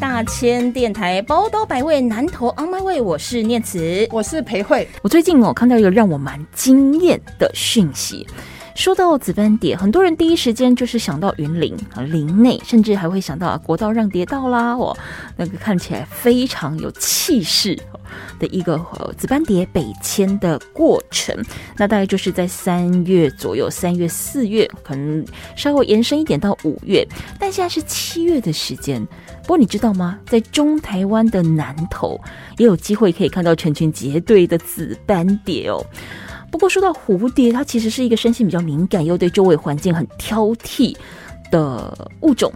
大千电台，包刀百味，南投 On My Way，。我是念慈，我是裴慧。我最近哦看到一个让我蛮惊艳的讯息。说到紫斑蝶，很多人第一时间就是想到云林啊，林内，甚至还会想到国道让蝶道啦，哦，那个看起来非常有气势的一个紫斑蝶北迁的过程。那大概就是在三月左右，三月四月，可能稍微延伸一点到五月，但现在是七月的时间。不过你知道吗？在中台湾的南头，也有机会可以看到成群结队的紫斑蝶哦。不过说到蝴蝶，它其实是一个身性比较敏感，又对周围环境很挑剔的物种。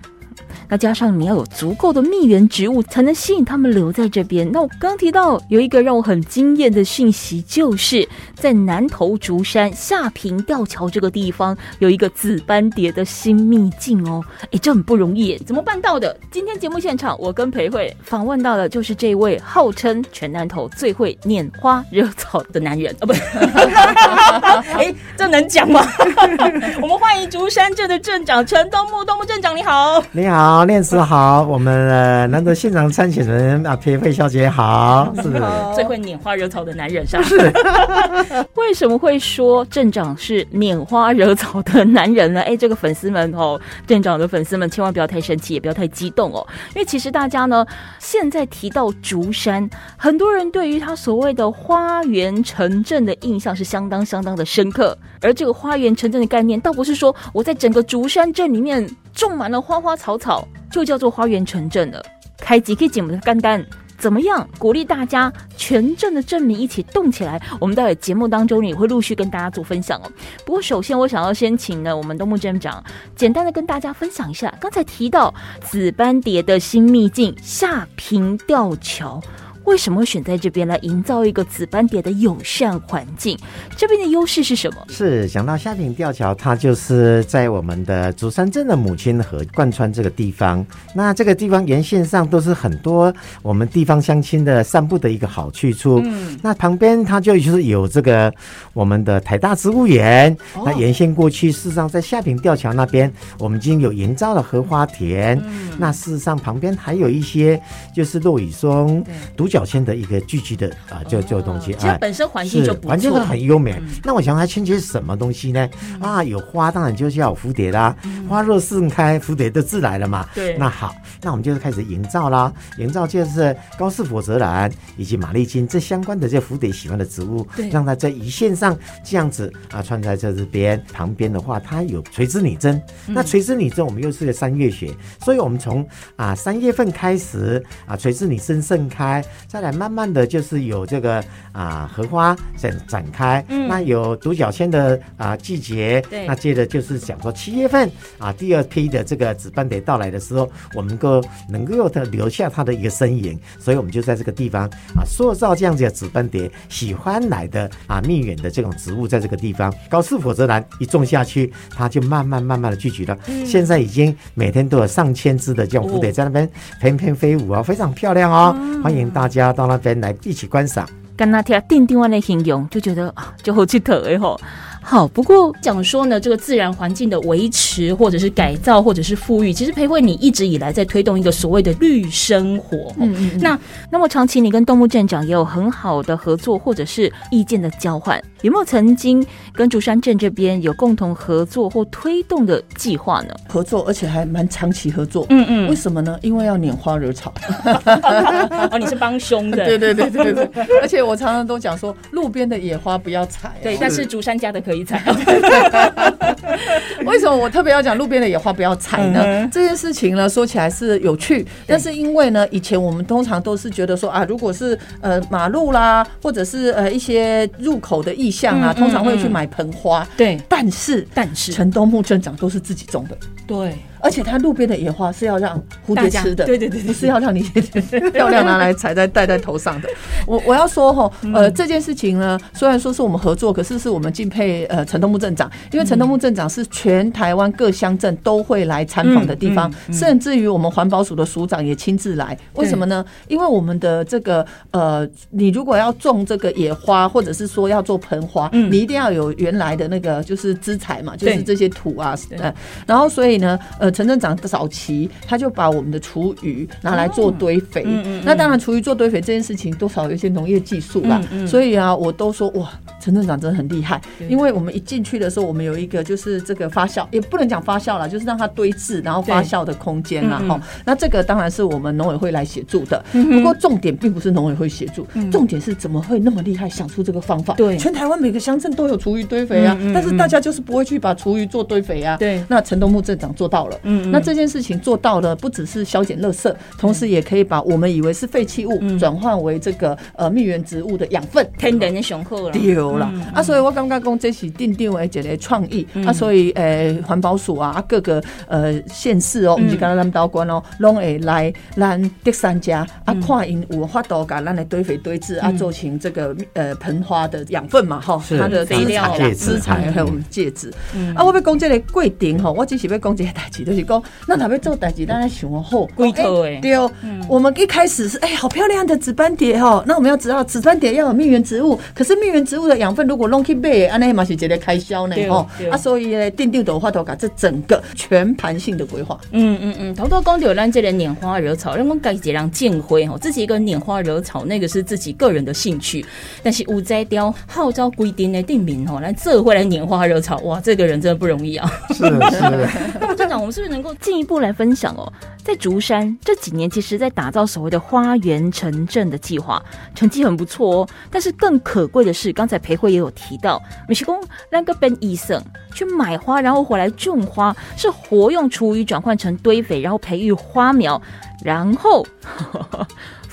那加上你要有足够的蜜源植物，才能吸引它们留在这边。那我刚提到有一个让我很惊艳的讯息，就是在南投竹山下平吊桥这个地方，有一个紫斑蝶的新秘境哦。哎，这很不容易，怎么办到的？今天节目现场，我跟裴慧访问到的就是这位号称全南投最会拈花惹草的男人啊！不，哎，这能讲吗？我们欢迎竹山镇的镇长陈东木，东木镇长你好，你好，念慈好，我们呃难得现场参选人啊，裴佩小姐好，是最会拈花惹草的男人是是。为什么会说镇长是拈花惹草的男人呢？哎，这个粉丝们哦，镇长的粉丝们千万不要太生气，也不要太激动哦，因为其实大家呢现在提到竹山，很多人对于他所谓的花园城镇的印象是相当相当的深刻，而这个花园城镇的概念，倒不是说我在整个竹山镇里面种满了花花草草就叫做花园城镇了。开机可以解我们的干单。怎么样鼓励大家全镇的镇民一起动起来？我们待会节目当中也会陆续跟大家做分享哦。不过首先我想要先请呢我们东木镇长简单的跟大家分享一下，刚才提到紫斑蝶的新秘境下平吊桥。为什么选在这边来营造一个紫斑蝶的友善环境？这边的优势是什么？是讲到下坪吊桥，它就是在我们的竹山镇的母亲河贯穿这个地方。那这个地方沿线上都是很多我们地方乡亲的散步的一个好去处。嗯，那旁边它就就是有这个我们的台大植物园。那沿线过去，事实上在下坪吊桥那边，我们已经有营造了荷花田。嗯，那事实上旁边还有一些就是落羽松、独。角仙的一个聚集的啊，这这东西，其实本身环境就环境很优美。那我想它欠缺什么东西呢？啊，有花，当然就是要有蝴蝶啦。花若盛开，蝴蝶都自来了嘛。对，那好，那我们就是开始营造啦。营造就是高氏火泽兰以及玛丽金这相关的这蝴蝶喜欢的植物，让它在一线上这样子啊，穿在这这边旁边的话，它有垂直拟真。那垂直拟真，我们又是个三月雪，所以我们从啊三月份开始啊，垂直拟真盛开。再来，慢慢的就是有这个啊荷花展展开，那有独角仙的啊季节，那接着就是想说七月份啊第二批的这个紫斑蝶到来的时候，我们够能够的留下它的一个身影，所以我们就在这个地方啊塑造这样子的紫斑蝶喜欢来的啊蜜源的这种植物，在这个地方高氏火泽兰一种下去，它就慢慢慢慢的聚集了，现在已经每天都有上千只的这种蝴蝶在那边翩翩飞舞啊，非常漂亮哦，欢迎大家。家到那边来一起观赏，跟那听定定湾的形容，就觉得啊，就好奇特哎吼。好，不过讲说呢，这个自然环境的维持，或者是改造，或者是富裕，其实裴慧你一直以来在推动一个所谓的绿生活。嗯嗯。那那么长期你跟动物镇长也有很好的合作，或者是意见的交换，有没有曾经跟竹山镇这边有共同合作或推动的计划呢？合作，而且还蛮长期合作。嗯嗯。为什么呢？因为要拈花惹草。哦，你是帮凶的。对对对对对。而且我常常都讲说，路边的野花不要采。对，但是竹山家的可以。为什么我特别要讲路边的野花不要采呢？这件事情呢，说起来是有趣，但是因为呢，以前我们通常都是觉得说啊，如果是呃马路啦，或者是呃一些入口的意向啊，通常会去买盆花。对，但是但是城东木镇长都是自己种的。对。而且它路边的野花是要让蝴蝶吃的，对对对，不是要让你 漂亮拿来踩在戴在头上的。我我要说哈，呃，这件事情呢，虽然说是我们合作，可是是我们敬佩呃陈东木镇长，因为陈东木镇长是全台湾各乡镇都会来参访的地方，甚至于我们环保署的署长也亲自来。为什么呢？因为我们的这个呃，你如果要种这个野花，或者是说要做盆花，你一定要有原来的那个就是资材嘛，就是这些土啊，呃，然后所以呢，呃，陈镇长早期他就把我们的厨余拿来做堆肥，那当然厨余做堆肥这件事情多少有一些农业技术啦，所以啊，我都说哇，陈镇长真的很厉害，因为我们一进去的时候，我们有一个就是这个发酵，也不能讲发酵了，就是让它堆置然后发酵的空间啦，哈，那这个当然是我们农委会来协助的，不过重点并不是农委会协助，重点是怎么会那么厉害想出这个方法？对，全台湾每个乡镇都有厨余堆肥啊，但是大家就是不会去把厨余做堆肥啊，对，那陈东木镇长做到了，嗯，那这件事情做到了，不只是消减垃圾，同时也可以把我们以为是废弃物转换为这个呃蜜源植物的养分，天然的雄厚了，丢了啊！所以我刚刚讲这是定定为一个创意啊，所以呃环保署啊各个呃县市哦，不是刚刚咱们道官哦，拢会来咱第三家啊，看因有法度把咱来堆肥堆置啊，做成这个呃盆花的养分嘛，哈，它的肥料啦、资材还有我们介质。啊，我要讲这个过程吼，我只是要讲这个代志，就是讲那若要做代志，咱来想好龟头诶，对哦，我们一开始是哎，好漂亮的紫斑蝶哈，那我们要知道紫斑蝶要有蜜源植物，可是蜜源植物的养分如果弄去背，安尼嘛是一个开销呢，哦，啊，所以呢，定定的话头搞这整个全盘性的规划，嗯嗯嗯，头头讲到咱这个拈花惹草，让我改几让建辉吼，自己一个拈花惹草，那个是自己个人的兴趣，但是五摘雕号召规定的定名吼，来这会来拈花惹草，哇，这个人真的不容易啊。是是。那么站长，我们是不是能够进一步来分享哦？在竹山这几年，其实在打造所谓的花园城镇的计划，成绩很不错哦。但是更可贵的是，刚才裴慧也有提到，美食工那个 Ben 医生去买花，然后回来种花，是活用厨余转换成堆肥，然后培育花苗，然后。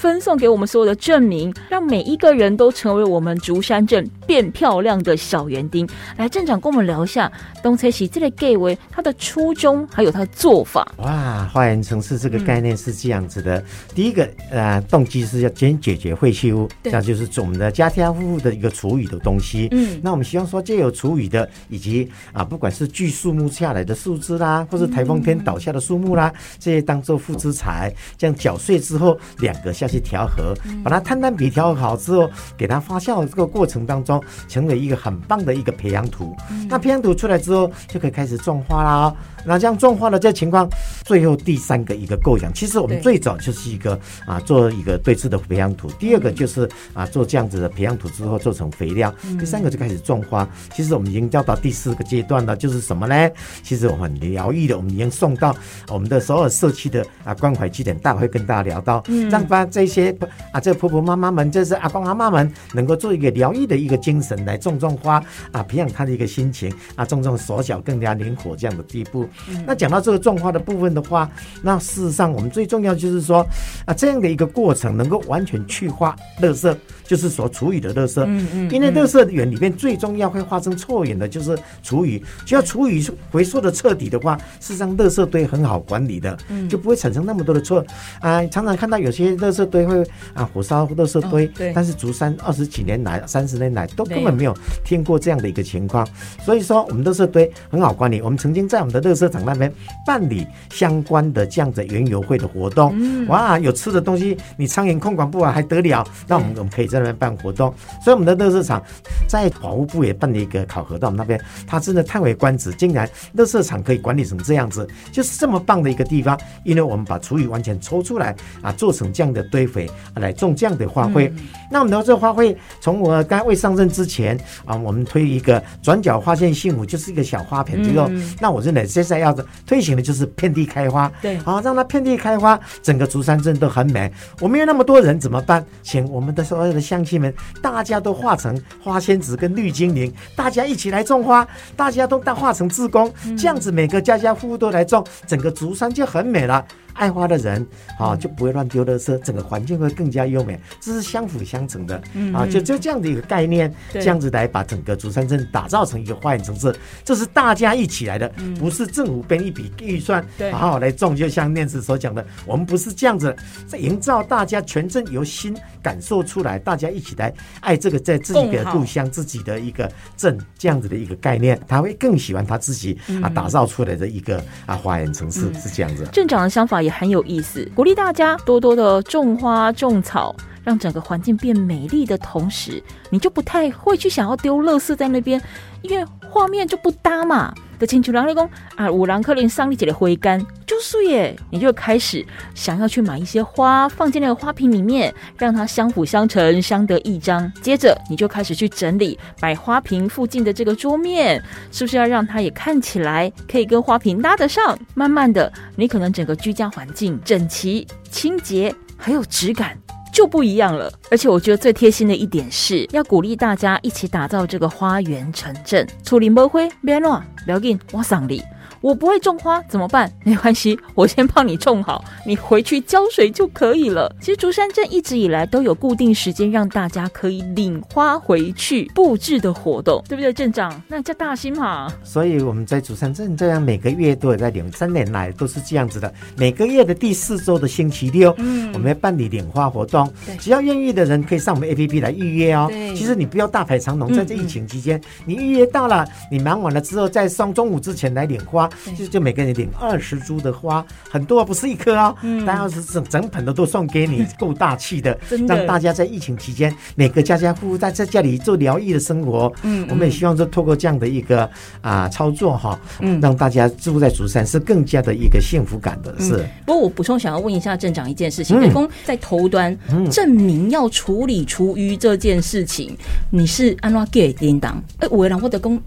分送给我们所有的证明，让每一个人都成为我们竹山镇变漂亮的小园丁。来，镇长跟我们聊一下东车喜这个 gay 为他的初衷，还有他的做法。哇，花园城市这个概念是这样子的。第一个呃动机是要先解决废弃物，这样就是我们的家家户户的一个厨余的东西。嗯，那我们希望说借有厨余的，以及啊不管是锯树木下来的树枝啦，或是台风天倒下的树木啦，这些当做副资材，这样搅碎之后，两个下。去调和，把它摊摊比调和好之后，给它发酵这个过程当中，成为一个很棒的一个培养土。那培养土出来之后，就可以开始种花啦。那这样种花的这情况，最后第三个一个构想，其实我们最早就是一个啊，做一个对峙的培养土。第二个就是啊，做这样子的培养土之后做成肥料。第三个就开始种花。其实我们已经到到第四个阶段了，就是什么呢？其实我们疗愈的，我们已经送到我们的所有社区的啊关怀据点，大会跟大家聊到，让把这些啊这婆婆妈妈们，这是阿公阿妈们，能够做一个疗愈的一个精神来种种花啊，培养他的一个心情啊，种种手脚更加灵活这样的地步。那讲到这个状况的部分的话，那事实上我们最重要就是说啊，这样的一个过程能够完全去化垃圾，就是所处理的垃圾。嗯嗯。因为垃圾源里面最重要会发生错源的就是厨余，只要厨余回收的彻底的话，事实上垃圾堆很好管理的，就不会产生那么多的错。啊，常常看到有些垃圾堆会啊火烧垃圾堆，对。但是竹山二十几年来、三十年来都根本没有听过这样的一个情况，所以说我们垃圾堆很好管理。我们曾经在我们的垃圾场那边办理相关的这样的园游会的活动，哇，有吃的东西，你苍蝇控管不完还得了？那我们我们可以在那边办活动。所以我们的乐色场在保护部也办了一个考核，到我们那边，他真的叹为观止，竟然乐色场可以管理成这样子，就是这么棒的一个地方。因为我们把厨余完全抽出来啊，做成这样的堆肥来种这样的花卉。那我们的这花卉，从我刚未上任之前啊，我们推一个转角花现幸福，就是一个小花盆，之后，那我认为现在要推行的就是遍地开花，对，好让它遍地开花，整个竹山镇都很美。我们有那么多人怎么办？请我们的所有的乡亲们，大家都化成花仙子跟绿精灵，大家一起来种花，大家都当化成志工，这样子每个家家户户都来种，整个竹山就很美了。爱花的人，啊，就不会乱丢垃圾，整个环境会更加优美。这是相辅相成的，啊，就就这样的一个概念，这样子来把整个竹山镇打造成一个花园城市，这是大家一起来的，不是政府编一笔预算，好好来种。就像念子所讲的，我们不是这样子，在营造大家全镇由心感受出来，大家一起来爱这个在自己的故乡、自己的一个镇这样子的一个概念，他会更喜欢他自己啊打造出来的一个啊花园城市是这样子。镇长的想法也很有意思，鼓励大家多多的种花种草。让整个环境变美丽的同时，你就不太会去想要丢垃圾在那边，因为画面就不搭嘛。的请求梁立功啊，五郎克林桑丽姐的灰干就是耶，你就开始想要去买一些花放进那个花瓶里面，让它相辅相成，相得益彰。接着你就开始去整理摆花瓶附近的这个桌面，是不是要让它也看起来可以跟花瓶搭得上？慢慢的，你可能整个居家环境整齐、清洁，还有质感。就不一样了，而且我觉得最贴心的一点是要鼓励大家一起打造这个花园城镇。处理不灰，别乱，不要紧，我赏你。我不会种花怎么办？没关系，我先帮你种好，你回去浇水就可以了。其实竹山镇一直以来都有固定时间让大家可以领花回去布置的活动，对不对，镇长？那叫大兴嘛。所以我们在竹山镇这样每个月都有在领，三年来都是这样子的。每个月的第四周的星期六，嗯，我们要办理领花活动。只要愿意的人可以上我们 A P P 来预约哦。其实你不要大排长龙，在这疫情期间，你预约到了，你忙完了之后，在上中午之前来领花。就就每个人领二十株的花，很多不是一颗哦，但要是整整盆的都送给你，够大气 的，让大家在疫情期间，每个家家户户在在家里做疗愈的生活。嗯，我们也希望说，透过这样的一个啊操作哈，嗯，让大家住在竹山是更加的一个幸福感的。是。不过我补充想要问一下镇长一件事情，雷公在头端证明要处理厨余这件事情，你是安拉给叮当？哎，我让我的公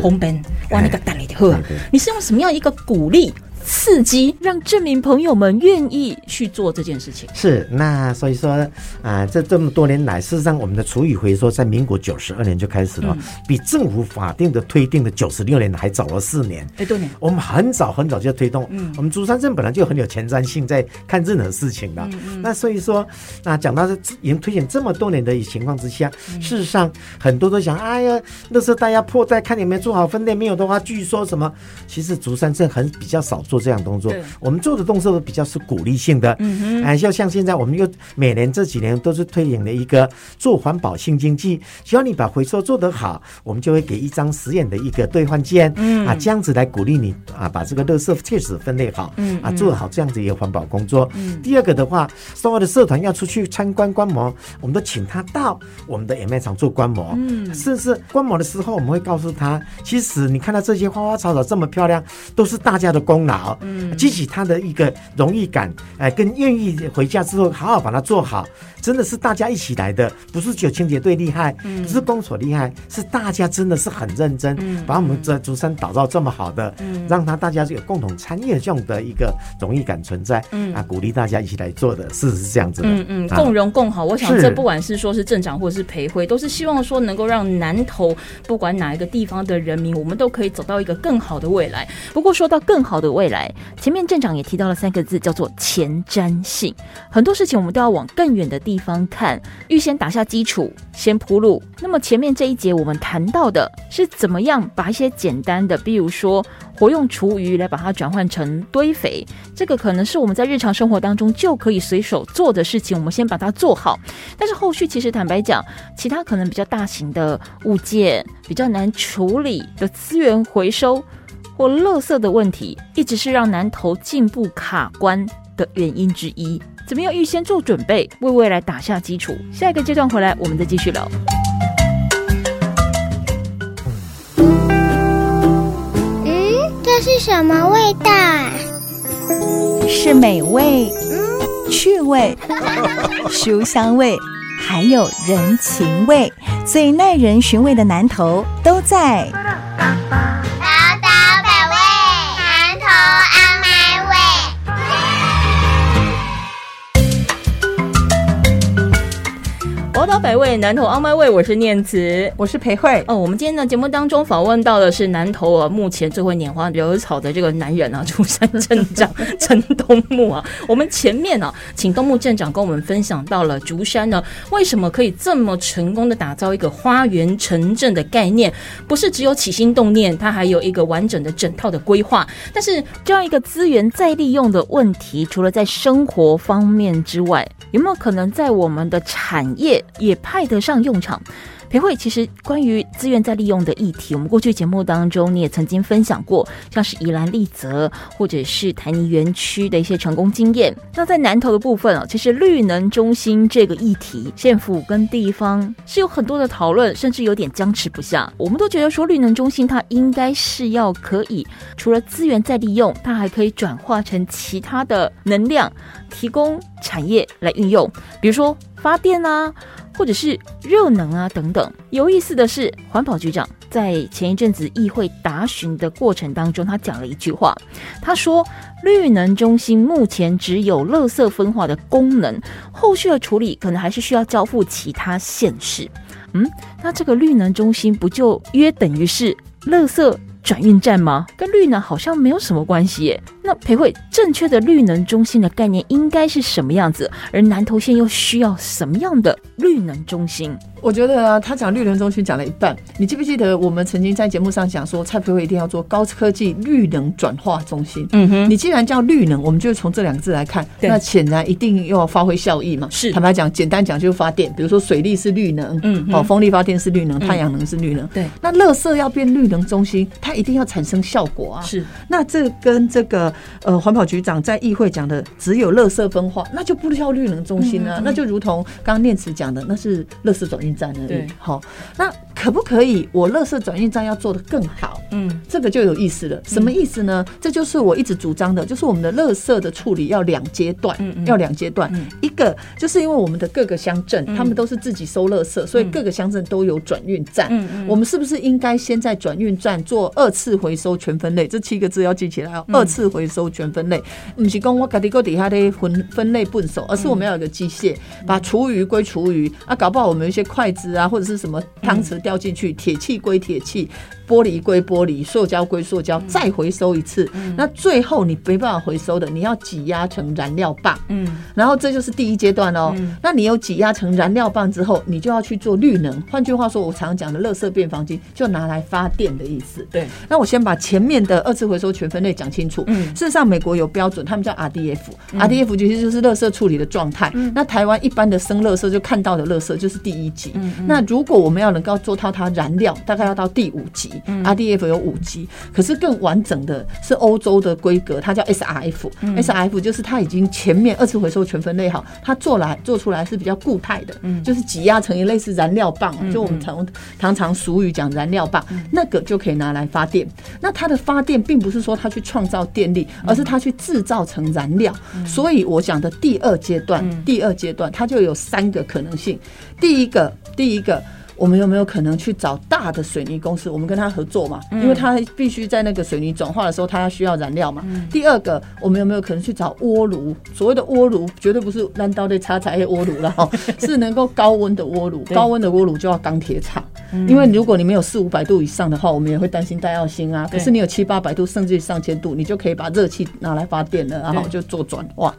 红本哇，那个蛋力的好，你是用什么样一个鼓励？刺激让证明朋友们愿意去做这件事情。是那所以说啊，这这么多年来，事实上我们的厨余回收在民国九十二年就开始了，比政府法定的推定的九十六年还早了四年。哎，多年。我们很早很早就推动。嗯。我们竹山镇本来就很有前瞻性，在看任何事情的。嗯嗯。那所以说，那讲到这已经推行这么多年的情况之下，事实上很多都想，哎呀，那时候大家破在看有没有做好分类，没有的话，据说什么？其实竹山镇很比较少。做这样动作，我们做的动作都比较是鼓励性的，嗯哎，就像现在我们又每年这几年都是推行了一个做环保新经济，只要你把回收做得好，我们就会给一张实验的一个兑换券，嗯。啊，这样子来鼓励你啊，把这个垃圾确实分类好，嗯啊，做好这样子一个环保工作。嗯，第二个的话，所有的社团要出去参观观摩，我们都请他到我们的演卖场做观摩，嗯，甚至观摩的时候，我们会告诉他，其实你看到这些花花草草这么漂亮，都是大家的功劳。嗯，激起他的一个荣誉感，哎，更愿意回家之后好好把它做好。真的是大家一起来的，不是只有清洁队厉害，不是公所厉害，是大家真的是很认真，把我们这竹山打造这么好的，让他大家有共同参与这样的一个荣誉感存在，啊，鼓励大家一起来做的，事实是这样子的，嗯嗯，共荣共好。我想这不管是说是镇长或者是培辉，都是希望说能够让南投不管哪一个地方的人民，我们都可以走到一个更好的未来。不过说到更好的未来，前面镇长也提到了三个字，叫做前瞻性。很多事情我们都要往更远的地。地方看，预先打下基础，先铺路。那么前面这一节我们谈到的是怎么样把一些简单的，比如说活用厨余来把它转换成堆肥，这个可能是我们在日常生活当中就可以随手做的事情。我们先把它做好。但是后续其实坦白讲，其他可能比较大型的物件、比较难处理的资源回收或垃圾的问题，一直是让南投进步卡关的原因之一。怎么样预先做准备，为未来打下基础？下一个阶段回来，我们再继续聊。嗯，这是什么味道？是美味、趣味、书香味，还有人情味，最耐人寻味的南头都在。刀百味，南投 On My Way，我是念慈。我是裴慧。哦，我们今天的节目当中访问到的是南投啊，目前最会拈花惹草的这个男人啊，竹山镇长 陈东木啊。我们前面啊，请东木镇长跟我们分享到了竹山呢，为什么可以这么成功的打造一个花园城镇的概念？不是只有起心动念，它还有一个完整的整套的规划。但是这样一个资源再利用的问题，除了在生活方面之外，有没有可能在我们的产业也派得上用场？裴慧，其实关于资源再利用的议题，我们过去节目当中你也曾经分享过，像是宜兰丽泽或者是台泥园区的一些成功经验。那在南投的部分啊，其实绿能中心这个议题，县府跟地方是有很多的讨论，甚至有点僵持不下。我们都觉得说，绿能中心它应该是要可以除了资源再利用，它还可以转化成其他的能量，提供产业来运用，比如说发电啊。或者是热能啊等等。有意思的是，环保局长在前一阵子议会答询的过程当中，他讲了一句话，他说：“绿能中心目前只有垃圾分化的功能，后续的处理可能还是需要交付其他县市。”嗯，那这个绿能中心不就约等于是垃圾转运站吗？跟绿能好像没有什么关系耶。那裴慧，正确的绿能中心的概念应该是什么样子？而南投县又需要什么样的绿能中心？我觉得啊，他讲绿能中心讲了一半，你记不记得我们曾经在节目上讲说，蔡培慧一定要做高科技绿能转化中心？嗯哼，你既然叫绿能，我们就从这两个字来看，那显然一定要发挥效益嘛。是，坦白讲，简单讲就是发电，比如说水力是绿能，嗯，哦，风力发电是绿能，太阳能是绿能。对，那乐色要变绿能中心，它一定要产生效果啊。是，那这跟这个呃环保局长在议会讲的只有垃圾分化，那就不叫绿能中心啊，那就如同刚刚念慈讲的，那是垃圾转运站而已。好，那可不可以？我乐色转运站要做得更好，嗯，这个就有意思了。什么意思呢？这就是我一直主张的，就是我们的乐色的处理要两阶段，嗯要两阶段。一个就是因为我们的各个乡镇，他们都是自己收乐色，所以各个乡镇都有转运站。我们是不是应该先在转运站做二次回收全分类？这七个字要记起来哦。二次回收全分类，不是讲我家底个底下的分分类笨手，而是我们要有个机械，把厨余归厨余啊，搞不好我们一些筷子啊，或者是什么汤匙掉掉进去，铁器归铁器，玻璃归玻璃，塑胶归塑胶，再回收一次。那最后你没办法回收的，你要挤压成燃料棒。嗯，然后这就是第一阶段哦。那你有挤压成燃料棒之后，你就要去做绿能。换句话说，我常讲的“乐色变房金”就拿来发电的意思。对。那我先把前面的二次回收全分类讲清楚。嗯。事实上，美国有标准，他们叫 RDF，RDF 其实就是乐色处理的状态。那台湾一般的生乐色就看到的乐色就是第一级。嗯。那如果我们要能够做到它燃料，大概要到第五级，RDF 有五级，可是更完整的是欧洲的规格，它叫 SRF，SRF 就是它已经前面二次回收全分类好，它做来做出来是比较固态的，就是挤压成一类似燃料棒，就我们常常常俗语讲燃料棒，那个就可以拿来发电。那它的发电并不是说它去创造电力，而是它去制造成燃料。所以我讲的第二阶段，第二阶段它就有三个可能性，第一个，第一个。我们有没有可能去找大的水泥公司？我们跟他合作嘛，因为他必须在那个水泥转化的时候，他要需要燃料嘛。第二个，我们有没有可能去找锅炉？所谓的锅炉，绝对不是烂刀的插柴锅炉了哈，是能够高温的锅炉。高温的锅炉就要钢铁厂，因为如果你没有四五百度以上的话，我们也会担心带药星啊。可是你有七八百度，甚至上千度，你就可以把热气拿来发电了，然后就做转化。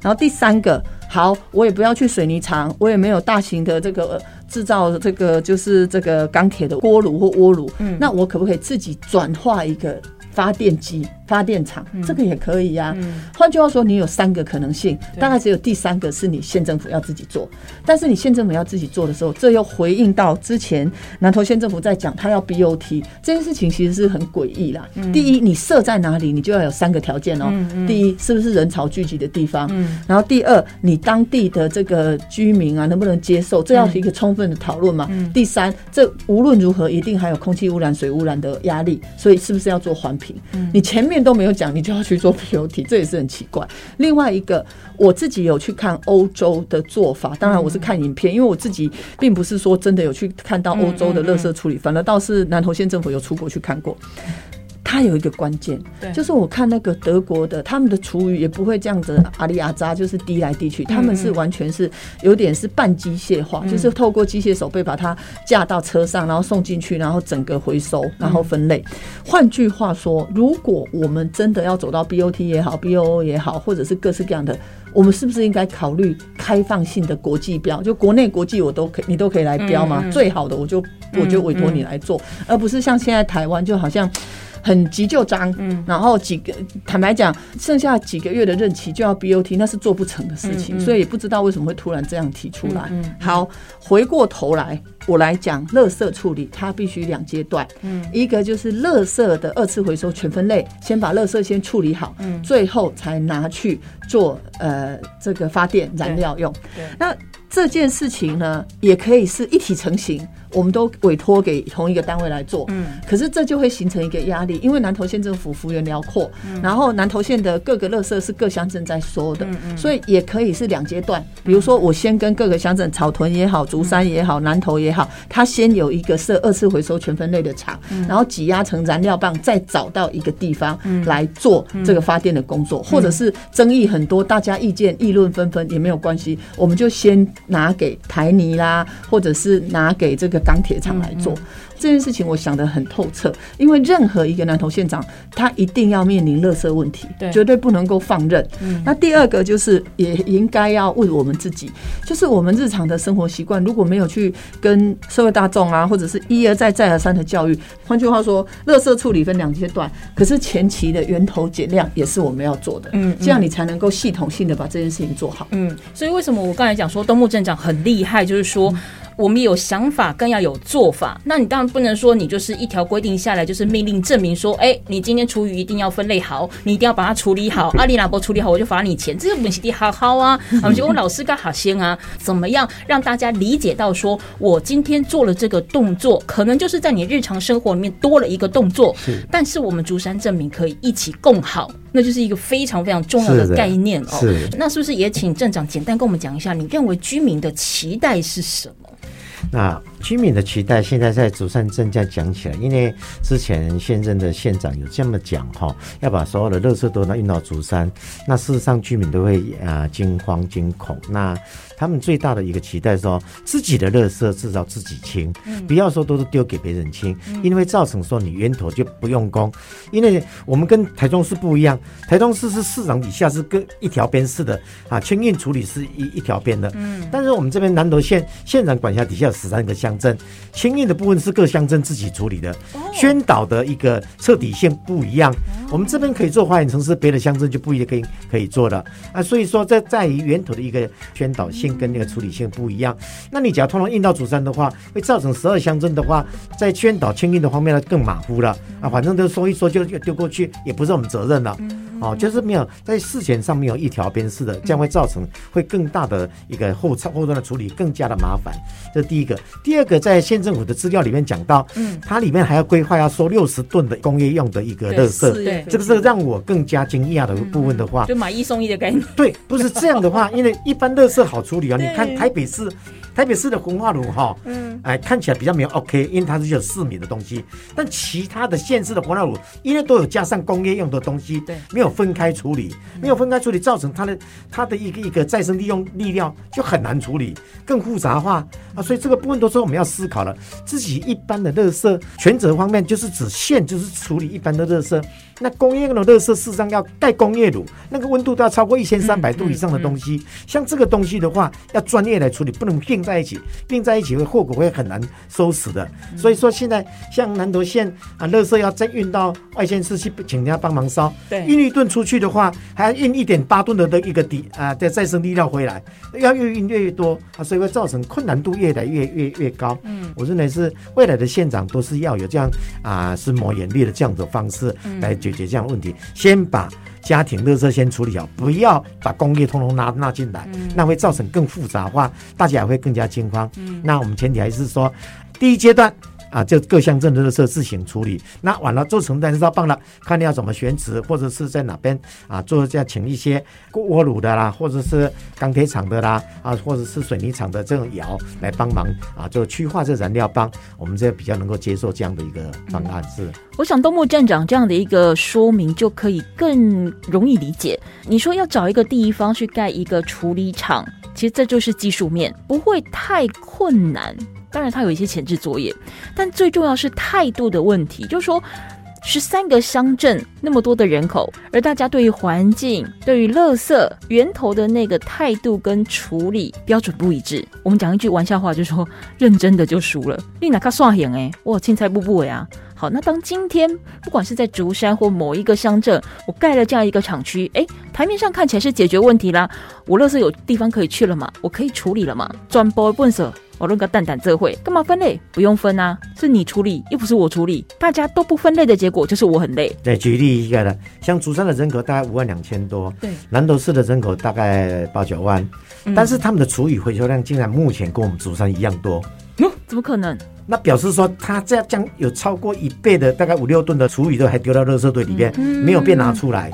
然后第三个，好，我也不要去水泥厂，我也没有大型的这个制造这个就是这个钢铁的锅炉或锅炉，嗯，那我可不可以自己转化一个发电机？发电厂这个也可以呀。换句话说，你有三个可能性，大概只有第三个是你县政府要自己做。但是你县政府要自己做的时候，这又回应到之前南投县政府在讲他要 BOT 这件事情，其实是很诡异啦。第一，你设在哪里，你就要有三个条件哦。第一，是不是人潮聚集的地方？然后第二，你当地的这个居民啊，能不能接受？这要是一个充分的讨论嘛。第三，这无论如何一定还有空气污染、水污染的压力，所以是不是要做环评？你前面。都没有讲，你就要去做 POT，这也是很奇怪。另外一个，我自己有去看欧洲的做法，当然我是看影片，因为我自己并不是说真的有去看到欧洲的垃圾处理，反而倒是南投县政府有出国去看过。它有一个关键，就是我看那个德国的他们的厨余也不会这样子阿里阿扎，就是滴来滴去，他们是完全是有点是半机械化，就是透过机械手背把它架到车上，然后送进去，然后整个回收，然后分类。换句话说，如果我们真的要走到 BOT 也好，BOO 也好，或者是各式各样的，我们是不是应该考虑开放性的国际标？就国内国际我都可以，你都可以来标吗？最好的我就我就委托你来做，而不是像现在台湾就好像。很急就章，嗯，然后几个坦白讲，剩下几个月的任期就要 BOT，那是做不成的事情，所以也不知道为什么会突然这样提出来。好，回过头来，我来讲垃圾处理，它必须两阶段，嗯，一个就是垃圾的二次回收全分类，先把垃圾先处理好，嗯，最后才拿去做呃这个发电燃料用。那这件事情呢，也可以是一体成型。我们都委托给同一个单位来做，嗯，可是这就会形成一个压力，因为南投县政府幅员辽阔，然后南投县的各个乐色是各乡镇在收的，嗯所以也可以是两阶段，比如说我先跟各个乡镇草屯也好、竹山也好、南投也好，他先有一个设二次回收全分类的厂，然后挤压成燃料棒，再找到一个地方来做这个发电的工作，或者是争议很多，大家意见议论纷纷也没有关系，我们就先拿给台泥啦，或者是拿给这个。钢铁厂来做。这件事情我想得很透彻，因为任何一个南投县长，他一定要面临垃圾问题，绝对不能够放任。嗯那第二个就是也应该要问我们自己，就是我们日常的生活习惯，如果没有去跟社会大众啊，或者是一而再再而三的教育，换句话说，垃圾处理分两阶段，可是前期的源头减量也是我们要做的，嗯，这样你才能够系统性的把这件事情做好。嗯，所以为什么我刚才讲说东木镇长很厉害，就是说我们有想法，更要有做法。那你当然。不能说你就是一条规定下来就是命令证明说，哎，你今天厨余一定要分类好，你一定要把它处理好。阿里拉伯处理好，我就罚你钱。这个问题好好啊，我们就问老师干好先啊？怎么样让大家理解到说，我今天做了这个动作，可能就是在你日常生活里面多了一个动作。是，但是我们竹山证明可以一起共好，那就是一个非常非常重要的概念哦。是，那是不是也请镇长简单跟我们讲一下，你认为居民的期待是什么？那居民的期待现在在竹山镇这样讲起来，因为之前现任的县长有这么讲哈，要把所有的垃圾都运到竹山，那事实上居民都会啊惊慌惊恐。那他们最大的一个期待说，自己的垃圾至少自己清，不要说都是丢给别人清，因为造成说你源头就不用功。因为我们跟台中市不一样，台中市是市长底下是跟一条边式的啊，清运处理是一一条边的。嗯，但是我们这边南投县县长管辖底下有十三个乡镇，清运的部分是各乡镇自己处理的，宣导的一个彻底性不一样。我们这边可以做花园城市，别的乡镇就不一定可以可以做了啊。所以说在在于源头的一个宣导性。跟那个处理性不一样，那你只要通常运到主山的话，会造成十二乡镇的话，在宣导清运的方面呢更马虎了啊！反正都说一说就丢过去，也不是我们责任了。哦，就是没有在事前上面有一条边式的，这样会造成会更大的一个后后后端的处理更加的麻烦。这是第一个。第二个，在县政府的资料里面讲到，嗯，它里面还要规划要收六十吨的工业用的一个垃圾，对，这个是让我更加惊讶的部分的话，就买一送一的概念。对，不是这样的话，因为一般垃圾好处理啊，你看台北市。台北市的焚化炉哈，嗯，哎，看起来比较没有 OK，因为它是有四米的东西。但其他的县市的焚化炉，因为都有加上工业用的东西，对，没有分开处理，没有分开处理，造成它的它的一个一个再生利用力量就很难处理，更复杂化啊。所以这个部分都是我们要思考了。自己一般的热色全责方面，就是指县就是处理一般的热色。那工业用的热色事实上要盖工业炉，那个温度都要超过一千三百度以上的东西。像这个东西的话，要专业来处理，不能并。在一起并在一起，会后果会很难收拾的。所以说，现在像南投县啊，热色要再运到外县市去，请人家帮忙烧。对，运一吨出去的话，还要运一点八吨的的一个底啊的再生力料回来，要越运越越多啊，所以会造成困难度越来越越越高。嗯，我认为是未来的县长都是要有这样啊，是磨眼力的这样的方式来解决这样问题。先把。家庭垃圾先处理好，不要把工业通通拉纳进来，那会造成更复杂化，大家也会更加惊慌。那我们前提还是说，第一阶段啊，就各乡镇的事自行处理。那完了做成单是要棒了，看你要怎么选址，或者是在哪边啊做这样，请一些锅炉的啦，或者是钢铁厂的啦，啊，或者是水泥厂的这种窑来帮忙啊，就区化这燃料棒，我们这比较能够接受这样的一个方案。是，我想东木站长这样的一个说明就可以更容易理解。你说要找一个地方去盖一个处理厂，其实这就是技术面，不会太困难。当然，它有一些前置作业，但最重要是态度的问题。就是说，十三个乡镇那么多的人口，而大家对于环境、对于垃圾源头的那个态度跟处理标准不一致。我们讲一句玩笑话，就说认真的就输了。你哪卡刷眼哎，我青菜不不呀。好，那当今天不管是在竹山或某一个乡镇，我盖了这样一个厂区，哎，台面上看起来是解决问题啦，我垃圾有地方可以去了嘛，我可以处理了嘛，转播笨手，我论个蛋蛋这会干嘛分类？不用分啊，是你处理又不是我处理，大家都不分类的结果就是我很累。对，举例一个的，像竹山的人口大概五万两千多，对，南投市的人口大概八九万，但是他们的厨余回收量竟然目前跟我们竹山一样多，嗯，怎么可能？那表示说，他这样将有超过一倍的大概五六吨的厨余都还丢到垃圾堆里边，没有被拿出来。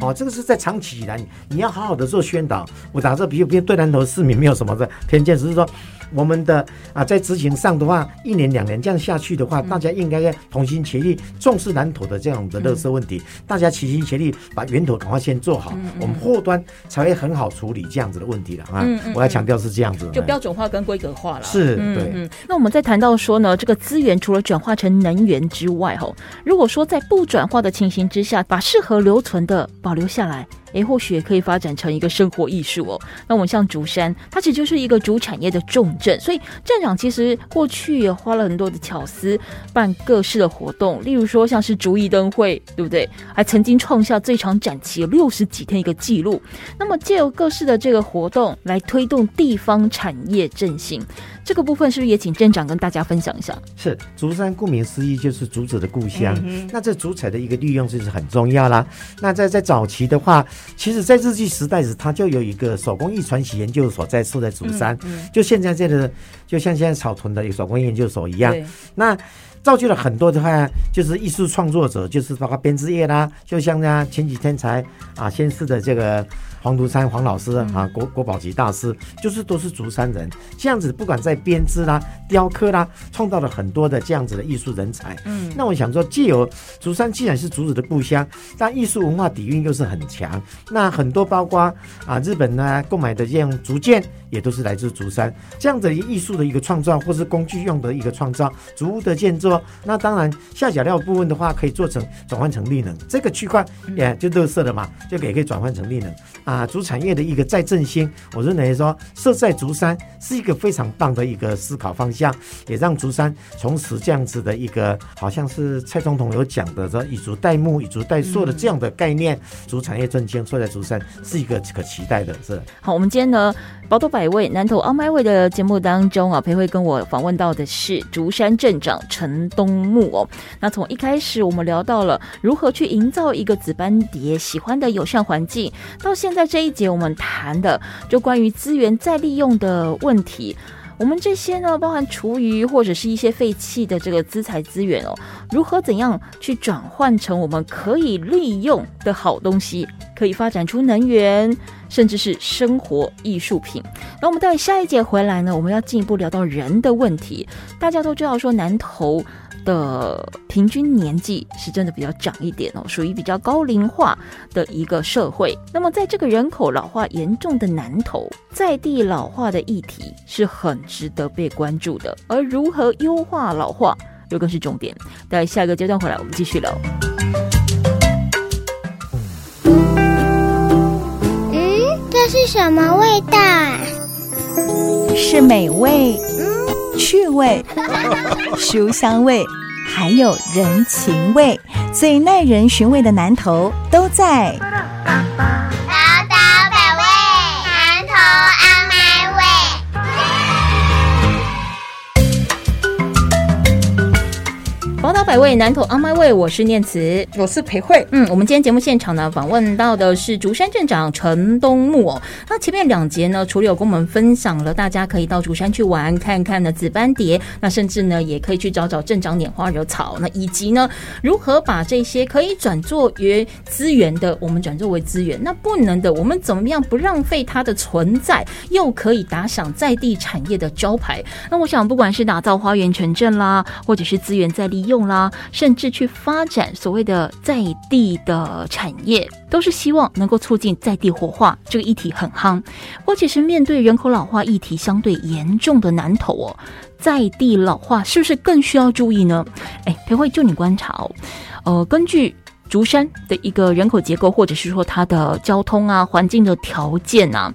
哦，这个是在长期以来，你要好好的做宣导。我打这比如，对南投市民没有什么的偏见，只是说。我们的啊，在执行上的话，一年两年这样下去的话，大家应该要同心协力，重视南投的这样的垃圾问题。大家齐心协力，把源头赶快先做好，我们后端才会很好处理这样子的问题了啊！我要强调是这样子，就标准化跟规格化了。是，对。那我们在谈到说呢，这个资源除了转化成能源之外，哈，如果说在不转化的情形之下，把适合留存的保留下来。哎，或许也可以发展成一个生活艺术哦。那我们像竹山，它其实就是一个主产业的重镇，所以站长其实过去也花了很多的巧思，办各式的活动，例如说像是竹艺灯会，对不对？还曾经创下最长展期六十几天一个记录。那么借由各式的这个活动来推动地方产业振兴。这个部分是不是也请镇长跟大家分享一下？是竹山，顾名思义就是竹子的故乡。那这竹材的一个利用就是很重要啦。那在在早期的话，其实，在日据时代时，它就有一个手工艺传奇研究所在设在竹山，就现在这个，就像现在草屯的一个手工研究所一样。那造就了很多的话，就是艺术创作者，就是包括编织业啦，就像呢前几天才啊，先是的这个。黄竹山黄老师啊，国国宝级大师，就是都是竹山人。这样子，不管在编织啦、雕刻啦，创造了很多的这样子的艺术人才。嗯，那我想说，既有竹山既然是竹子的故乡，但艺术文化底蕴又是很强。那很多包括啊，日本呢购买的这样竹剑，也都是来自竹山。这样的艺术的一个创造，或是工具用的一个创造，竹屋的建筑。那当然，下脚料部分的话，可以做成转换成绿能，这个区块也就乐色了嘛，就也可以转换成绿能啊。啊，竹产业的一个再振兴，我认为说设在竹山是一个非常棒的一个思考方向，也让竹山重拾这样子的一个，好像是蔡总统有讲的说以竹代木、以竹代塑的这样的概念，竹产业振兴设在竹山是一个可期待的。是好，我们今天呢，宝岛百味南投 On My Way 的节目当中啊，裴慧跟我访问到的是竹山镇长陈东木哦。那从一开始我们聊到了如何去营造一个紫斑蝶喜欢的友善环境，到现在。这一节我们谈的就关于资源再利用的问题，我们这些呢，包含厨余或者是一些废弃的这个资材资源哦，如何怎样去转换成我们可以利用的好东西，可以发展出能源，甚至是生活艺术品。那我们待下一节回来呢，我们要进一步聊到人的问题。大家都知道说南投。的平均年纪是真的比较长一点哦，属于比较高龄化的一个社会。那么，在这个人口老化严重的南头，在地老化的议题是很值得被关注的。而如何优化老化，又更是重点。待下一个阶段回来，我们继续聊。嗯，这是什么味道啊？是美味。趣味、书香味，还有人情味，最耐人寻味的南头都在。宝岛百味，南投 On My Way，我是念慈，我是裴慧。嗯，我们今天节目现场呢，访问到的是竹山镇长陈东木哦。那前面两节呢，除了有跟我们分享了大家可以到竹山去玩看看呢紫斑蝶，那甚至呢，也可以去找找镇长拈花惹草，那以及呢，如何把这些可以转作为资源的，我们转作为资源，那不能的，我们怎么样不浪费它的存在，又可以打响在地产业的招牌？那我想，不管是打造花园城镇啦，或者是资源再利用啦，甚至去发展所谓的在地的产业，都是希望能够促进在地活化。这个议题很夯，或者是面对人口老化议题相对严重的南投哦，在地老化是不是更需要注意呢？哎，裴慧，就你观察哦，呃，根据竹山的一个人口结构，或者是说它的交通啊、环境的条件啊，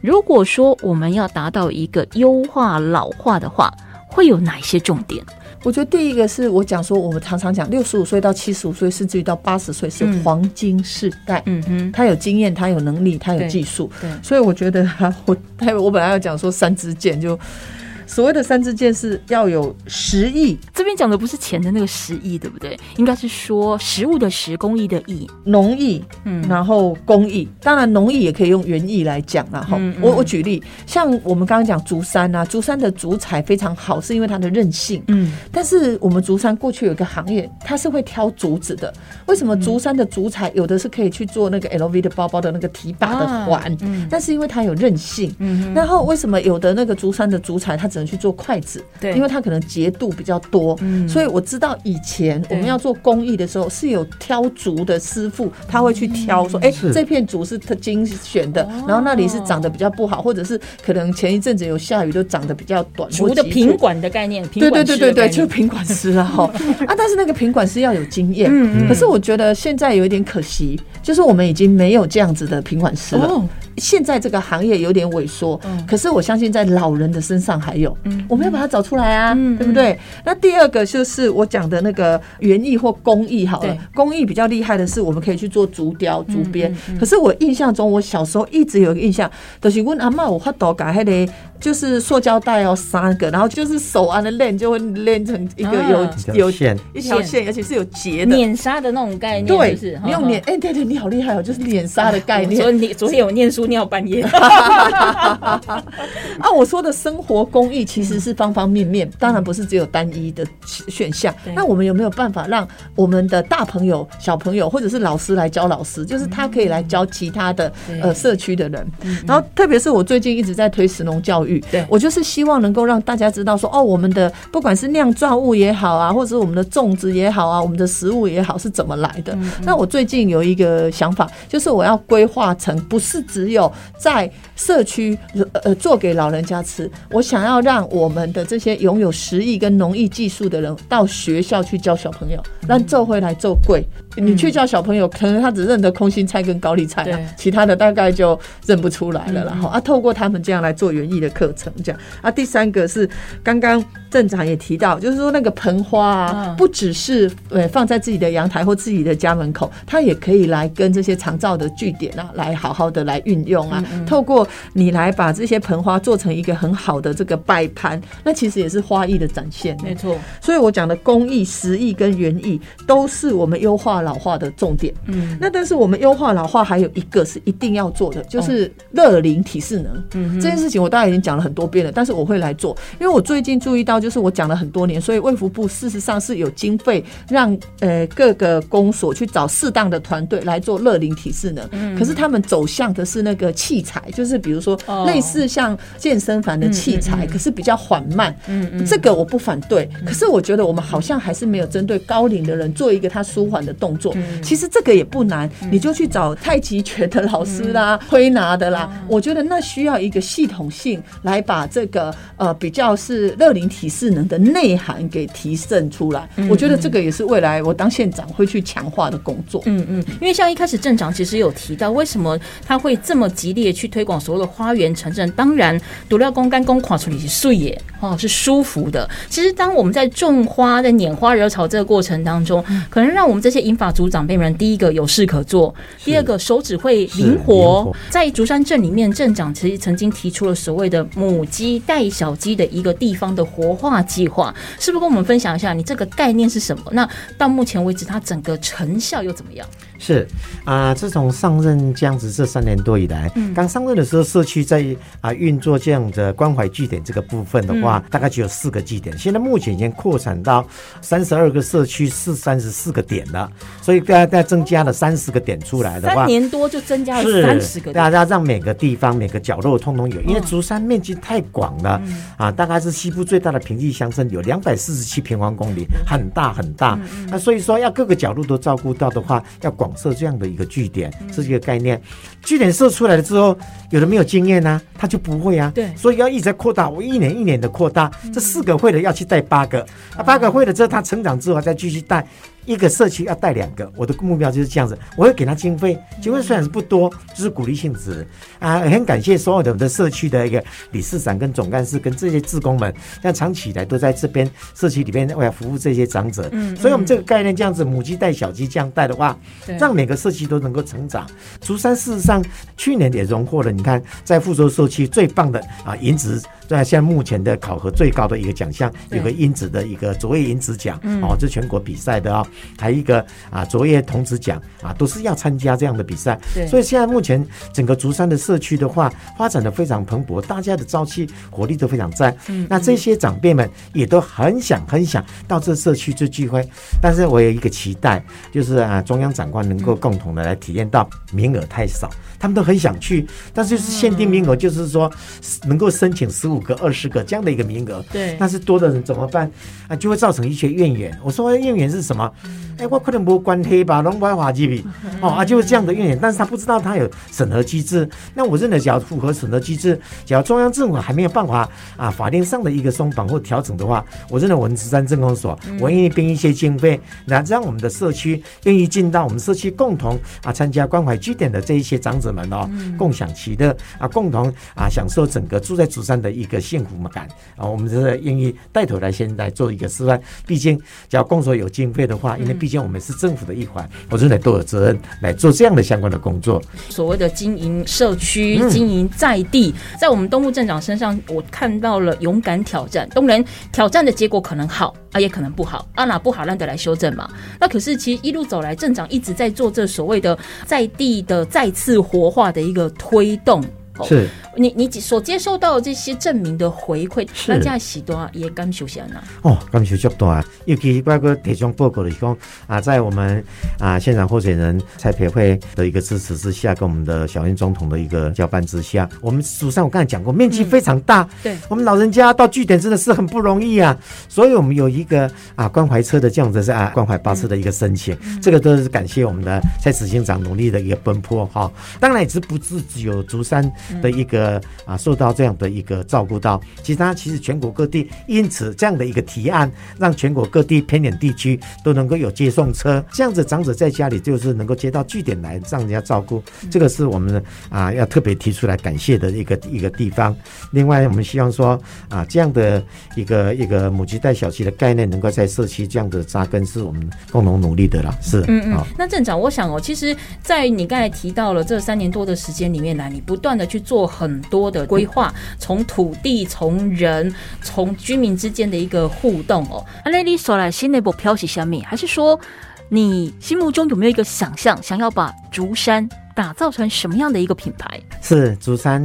如果说我们要达到一个优化老化的话，会有哪些重点？我觉得第一个是我讲说，我们常常讲六十五岁到七十五岁，甚至于到八十岁是黄金世代。嗯哼，他有经验，他有能力，他有技术。对，所以我觉得 我我本来要讲说三支箭就。所谓的三支箭是要有十亿，这边讲的不是钱的那个十亿，对不对？应该是说食物的食，公益的益，农艺，嗯，然后公益，当然农艺也可以用园艺来讲啊。哈，我我举例，像我们刚刚讲竹山啊，竹山的竹材非常好，是因为它的韧性，嗯，但是我们竹山过去有一个行业，它是会挑竹子的。为什么竹山的竹材有的是可以去做那个 LV 的包包的那个提把的环？嗯，但是因为它有韧性，嗯，然后为什么有的那个竹山的竹材它只能去做筷子，对，因为它可能节度比较多，嗯，所以我知道以前我们要做工艺的时候是有挑竹的师傅，他会去挑说，哎，这片竹是他精选的，然后那里是长得比较不好，或者是可能前一阵子有下雨，都长得比较短。竹的品管的概念，对对对对对，就品管师了哈。啊，但是那个品管师要有经验，嗯嗯，可是我觉得现在有一点可惜，就是我们已经没有这样子的品管师了。现在这个行业有点萎缩，可是我相信在老人的身上还有，我们要把它找出来啊，对不对？那第二个就是我讲的那个园艺或工艺，好了，工艺比较厉害的是我们可以去做竹雕、竹编。可是我印象中，我小时候一直有一个印象，就是问阿妈，我发多改还得就是塑胶袋要三个，然后就是手按的链就会链成一个有有线一条线，而且是有结的碾沙的那种概念，对，是你用碾，哎，对对，你好厉害哦，就是碾沙的概念。昨天昨天有念书。尿半夜 啊！我说的生活工艺其实是方方面面，当然不是只有单一的选项。那我们有没有办法让我们的大朋友、小朋友，或者是老师来教老师？就是他可以来教其他的呃社区的人。然后，特别是我最近一直在推食农教育，我就是希望能够让大家知道说，哦，我们的不管是酿造物也好啊，或者是我们的种植也好啊，我们的食物也好是怎么来的。那我最近有一个想法，就是我要规划成不是只有在社区呃做给老人家吃，我想要让我们的这些拥有食艺跟农艺技术的人到学校去教小朋友，让做回来做贵。你去教小朋友，可能他只认得空心菜跟高丽菜啊，其他的大概就认不出来了。然后啊，透过他们这样来做园艺的课课程，这样啊。第三个是刚刚镇长也提到，就是说那个盆花啊，不只是呃放在自己的阳台或自己的家门口，它也可以来跟这些长照的据点啊，来好好的来运用啊。透过你来把这些盆花做成一个很好的这个摆盘，那其实也是花艺的展现。没错，所以我讲的工艺、实艺跟园艺都是我们优化老化的重点。嗯，那但是我们优化老化还有一个是一定要做的，就是乐龄体适能。嗯，这件事情我大概已经讲了很多遍了，但是我会来做，因为我最近注意到，就是我讲了很多年，所以卫福部事实上是有经费让呃各个公所去找适当的团队来做乐龄体适能。嗯，可是他们走向的是那个器材。就是比如说类似像健身房的器材，可是比较缓慢。嗯嗯，这个我不反对。可是我觉得我们好像还是没有针对高龄的人做一个他舒缓的动作。其实这个也不难，你就去找太极拳的老师啦、推拿的啦。我觉得那需要一个系统性来把这个呃比较是乐龄体适能的内涵给提升出来。我觉得这个也是未来我当县长会去强化的工作。嗯嗯，因为像一开始镇长其实有提到，为什么他会这么激烈去推。广所谓的花园城镇，当然，独料公干公跨出你是碎野，哦，是舒服的。其实当我们在种花、在拈花惹草这个过程当中，可能让我们这些银发族长辈们，第一个有事可做，第二个手指会灵活。在竹山镇里面，镇长其实曾经提出了所谓的“母鸡带小鸡”的一个地方的活化计划，是不是跟我们分享一下你这个概念是什么？那到目前为止，它整个成效又怎么样？是啊，自从上任这样子这三年多以来，刚上任的时候，社区在啊运作这样的关怀据点这个部分的话，大概只有四个据点。现在目前已经扩展到三十二个社区，是三十四个点了。所以大家再增加了三十个点出来的话，三年多就增加了三十个。大家让每个地方每个角落通通有，因为竹山面积太广了啊，大概是西部最大的平地乡镇，有两百四十七平方公里，很大很大。那所以说要各个角落都照顾到的话，要广。设这样的一个据点，是一个概念。据点设出来了之后，有的没有经验呢，他就不会啊。对，所以要一直扩大，我一年一年的扩大。这四个会的要去带八个，啊八个会了之后，他成长之后再继续带。一个社区要带两个，我的目标就是这样子。我会给他经费，经费虽然是不多，就是鼓励性质啊。很感谢所有的我们的社区的一个理事长跟总干事跟这些职工们，像长期以来都在这边社区里面为了服务这些长者。嗯，所以我们这个概念这样子，母鸡带小鸡这样带的话，让每个社区都能够成长。竹山事实上去年也荣获了，你看在福州社区最棒的啊银子。在现在目前的考核最高的一个奖项，有个银子的一个卓越银子奖哦，这全国比赛的啊，还一个啊卓越童子奖啊，都是要参加这样的比赛。所以现在目前整个竹山的社区的话，发展的非常蓬勃，大家的朝气活力都非常在。那这些长辈们也都很想很想到这社区去聚会，但是我有一个期待，就是啊中央长官能够共同的来体验到名额太少。他们都很想去，但是就是限定名额，就是说能够申请十五个、二十个这样的一个名额。对，但是多的人怎么办啊？就会造成一些怨言。我说怨言是什么？哎，我可能不关黑吧，龙白华机比哦啊，就是这样的怨言。但是他不知道他有审核机制。那我认为，只要符合审核机制，只要中央政府还没有办法啊，法定上的一个松绑或调整的话，我认为我们慈善政工所，我愿意编一些经费，来让我们的社区愿意进到我们社区共同啊参加关怀据点的这一些长者。们哦，共享其乐啊，共同啊享受整个住在竹山的一个幸福感啊，我们是愿意带头来先来做一个示范。毕竟只要公所有经费的话，因为毕竟我们是政府的一环，我认为都有责任来做这样的相关的工作。所谓的经营社区、经营在地，在我们东部镇长身上，我看到了勇敢挑战。当然，挑战的结果可能好啊，也可能不好啊，哪不好，那得来修正嘛。那可是其实一路走来，镇长一直在做这所谓的在地的再次。活化的一个推动。是，你你所接受到这些证明的回馈，大家许多也感受下呢。哦，感受较多啊！尤其包括提供报告的时候啊，在我们啊现场候选人蔡培慧的一个支持之下，跟我们的小英总统的一个交办之下，我们祖上我刚才讲过，面积非常大。对，我们老人家到据点真的是很不容易啊，所以我们有一个啊关怀车的这样子是啊关怀巴士的一个申请，这个都是感谢我们的蔡执行长努力的一个奔波哈。当然也是不是只有竹山。的一个啊，受到这样的一个照顾到，其他其实全国各地，因此这样的一个提案，让全国各地偏远地区都能够有接送车，这样子长者在家里就是能够接到据点来让人家照顾，这个是我们啊要特别提出来感谢的一个一个地方。另外，我们希望说啊，这样的一个一个母鸡带小鸡的概念，能够在社区这样的扎根，是我们共同努力的啦。是，嗯嗯。那镇长，我想哦，其实，在你刚才提到了这三年多的时间里面来，你不断的。去做很多的规划，从土地、从人、从居民之间的一个互动哦。那你说来新内部飘起下面，还是说你心目中有没有一个想象，想要把竹山打造成什么样的一个品牌？是竹山。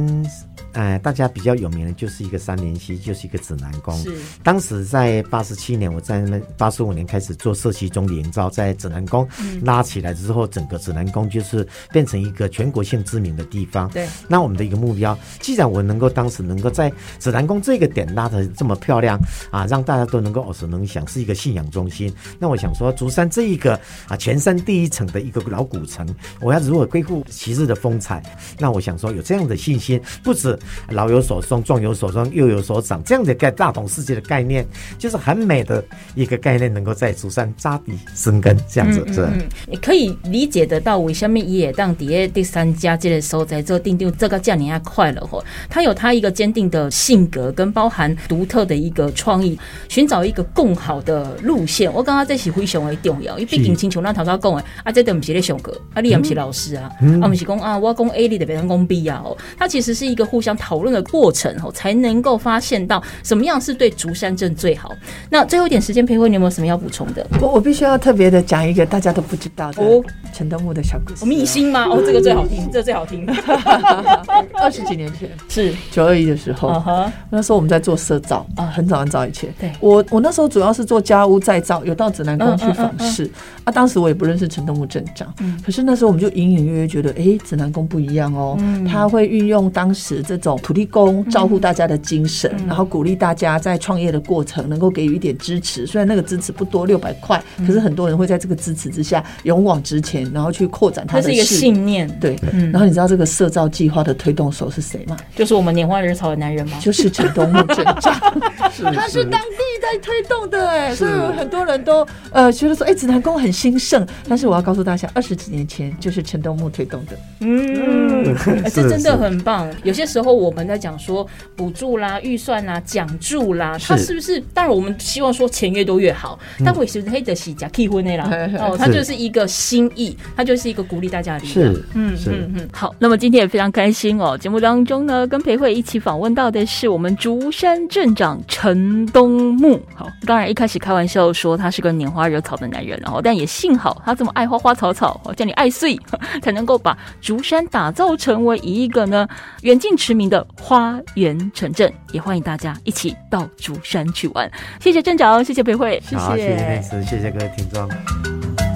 哎，大家比较有名的就是一个三连溪，就是一个指南宫。是，当时在八十七年，我在那八十五年开始做社区中的营造，在指南宫拉起来之后，整个指南宫就是变成一个全国性知名的地方。对，那我们的一个目标，既然我能够当时能够在指南宫这个点拉的这么漂亮啊，让大家都能够耳熟能详，是一个信仰中心。那我想说，竹山这一个啊，全山第一层的一个老古城，我要如何恢复昔日的风采，那我想说有这样的信心，不止。老有所终，壮有所终，幼有所长这样的概大同世界的概念，就是很美的一个概念，能够在竹山扎底生根，这样子是。你可以理解得到为什么也当底下、第三家这个所在做定定这个叫你要快乐吼，他有他一个坚定的性格跟包含独特的一个创意，寻找一个更好的路线。我刚刚在是非常的重要，因为毕竟亲像咱头先讲的，啊，这都不是咧上课，啊，你也不是老师啊，啊，不是讲啊，我讲 A 你的别人讲 B 啊，哦，它其实是一个互相讨论的过程哦，才能够发现到什么样是对竹山镇最好。那最后一点时间，裴慧，你有没有什么要补充的？我我必须要特别的讲一个大家都不知道的哦，陈登木的小故事，明星吗？哦，这个最好听，这最好听。二十几年前。是。九二一的时候，那时候我们在做社造啊，很早很早以前。对，我我那时候主要是做家屋再造，有到指南宫去访视。啊。当时我也不认识陈东木镇长，可是那时候我们就隐隐约约觉得，哎，指南宫不一样哦，他会运用当时这种土地公照顾大家的精神，然后鼓励大家在创业的过程能够给予一点支持。虽然那个支持不多，六百块，可是很多人会在这个支持之下勇往直前，然后去扩展他的是一个信念。对，然后你知道这个社造计划的推动手是谁吗？就是我们拈花惹草的男人吗？就是陈东木镇长，他是当地在推动的哎，所以很多人都呃觉得说，哎，指南宫很兴盛。但是我要告诉大家，二十几年前就是陈东木推动的。嗯，这真的很棒。有些时候我们在讲说补助啦、预算啦、奖助啦，它是不是？当然我们希望说钱越多越好，但我其实黑的洗假 K 婚的啦。哦，它就是一个心意，它就是一个鼓励大家的力量。是，嗯嗯嗯。好，那么今天也非常开心哦。节目当中呢，跟裴慧一起访问到的是我们竹山镇长陈东木。好，当然一开始开玩笑说他是个拈花惹草的男人，然后但也幸好他这么爱花花草草，叫你爱碎，才能够把竹山打造成为一个呢远近驰名的花园城镇。也欢迎大家一起到竹山去玩。谢谢镇长，谢谢裴慧，谢谢，谢谢各位听众。